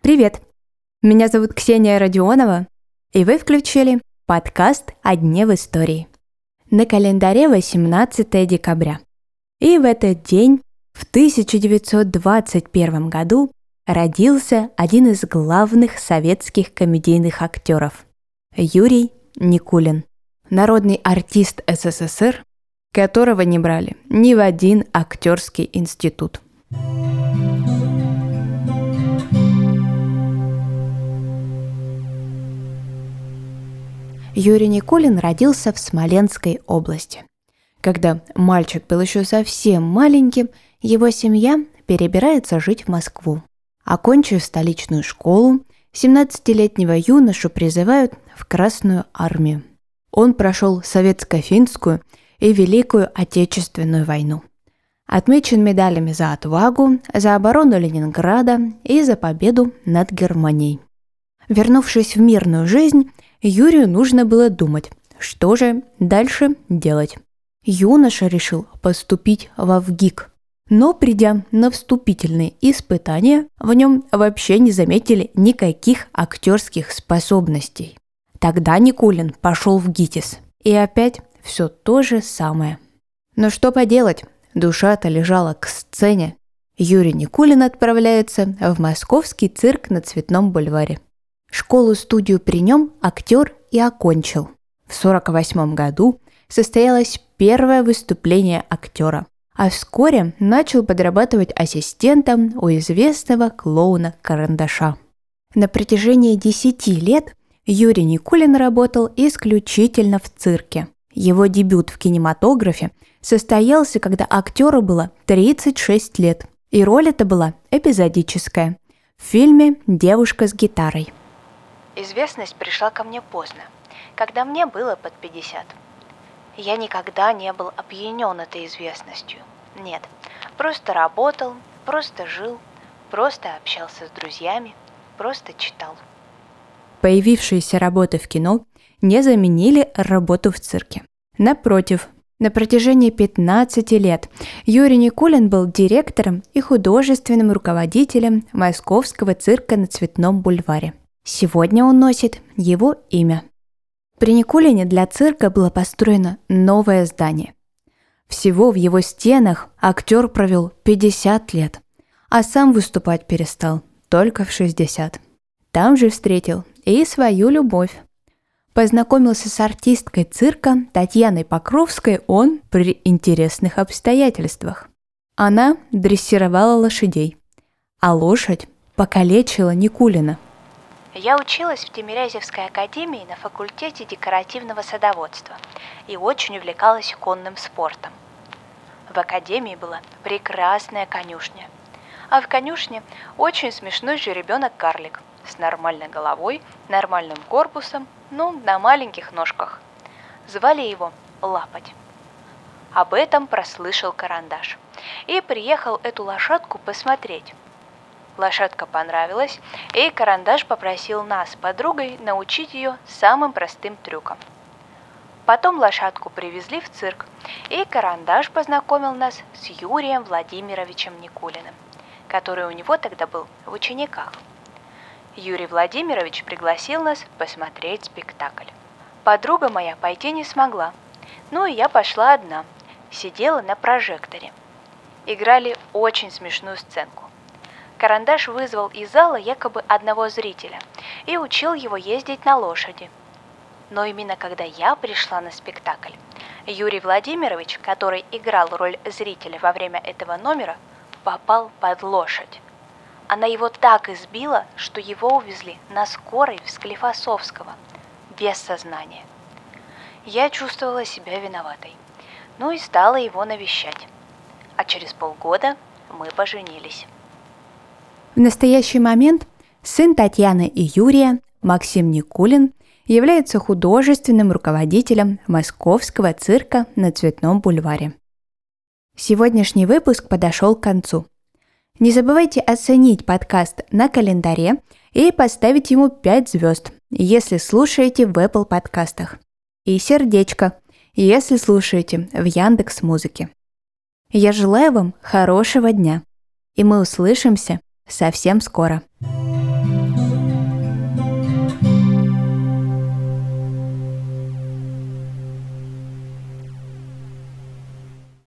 Привет! Меня зовут Ксения Родионова, и вы включили подкаст «О дне в истории». На календаре 18 декабря. И в этот день, в 1921 году, родился один из главных советских комедийных актеров – Юрий Никулин, народный артист СССР, которого не брали ни в один актерский институт. Юрий Никулин родился в Смоленской области. Когда мальчик был еще совсем маленьким, его семья перебирается жить в Москву. Окончив столичную школу, 17-летнего юношу призывают в Красную армию. Он прошел советско-финскую и Великую Отечественную войну. Отмечен медалями за отвагу, за оборону Ленинграда и за победу над Германией. Вернувшись в мирную жизнь, Юрию нужно было думать, что же дальше делать. Юноша решил поступить в ВГИК, но придя на вступительные испытания, в нем вообще не заметили никаких актерских способностей. Тогда Никулин пошел в ГИТИС. И опять все то же самое. Но что поделать, душа-то лежала к сцене. Юрий Никулин отправляется в московский цирк на Цветном бульваре. Школу-студию при нем актер и окончил. В 1948 году состоялось первое выступление актера, а вскоре начал подрабатывать ассистентом у известного клоуна Карандаша. На протяжении 10 лет Юрий Никулин работал исключительно в цирке. Его дебют в кинематографе состоялся, когда актеру было 36 лет, и роль эта была эпизодическая в фильме «Девушка с гитарой». Известность пришла ко мне поздно, когда мне было под 50. Я никогда не был опьянен этой известностью. Нет, просто работал, просто жил, просто общался с друзьями, просто читал – Появившиеся работы в кино не заменили работу в цирке. Напротив, на протяжении 15 лет Юрий Никулин был директором и художественным руководителем Московского цирка на Цветном бульваре. Сегодня он носит его имя. При Никулине для цирка было построено новое здание. Всего в его стенах актер провел 50 лет, а сам выступать перестал только в 60. Там же встретил и свою любовь. Познакомился с артисткой цирка Татьяной Покровской он при интересных обстоятельствах. Она дрессировала лошадей, а лошадь покалечила Никулина. Я училась в Тимирязевской академии на факультете декоративного садоводства и очень увлекалась конным спортом. В академии была прекрасная конюшня. А в конюшне очень смешной жеребенок-карлик – с нормальной головой, нормальным корпусом, ну, на маленьких ножках. Звали его Лапоть. Об этом прослышал Карандаш и приехал эту лошадку посмотреть. Лошадка понравилась, и Карандаш попросил нас с подругой научить ее самым простым трюкам. Потом лошадку привезли в цирк, и Карандаш познакомил нас с Юрием Владимировичем Никулиным, который у него тогда был в учениках – Юрий Владимирович пригласил нас посмотреть спектакль. Подруга моя пойти не смогла, ну и я пошла одна, сидела на прожекторе. Играли очень смешную сценку. Карандаш вызвал из зала якобы одного зрителя и учил его ездить на лошади. Но именно когда я пришла на спектакль, Юрий Владимирович, который играл роль зрителя во время этого номера, попал под лошадь. Она его так избила, что его увезли на скорой в Склифосовского, без сознания. Я чувствовала себя виноватой, ну и стала его навещать. А через полгода мы поженились. В настоящий момент сын Татьяны и Юрия, Максим Никулин, является художественным руководителем Московского цирка на Цветном бульваре. Сегодняшний выпуск подошел к концу – не забывайте оценить подкаст на календаре и поставить ему 5 звезд, если слушаете в Apple подкастах. И сердечко, если слушаете в Яндекс Музыке. Я желаю вам хорошего дня И мы услышимся совсем скоро.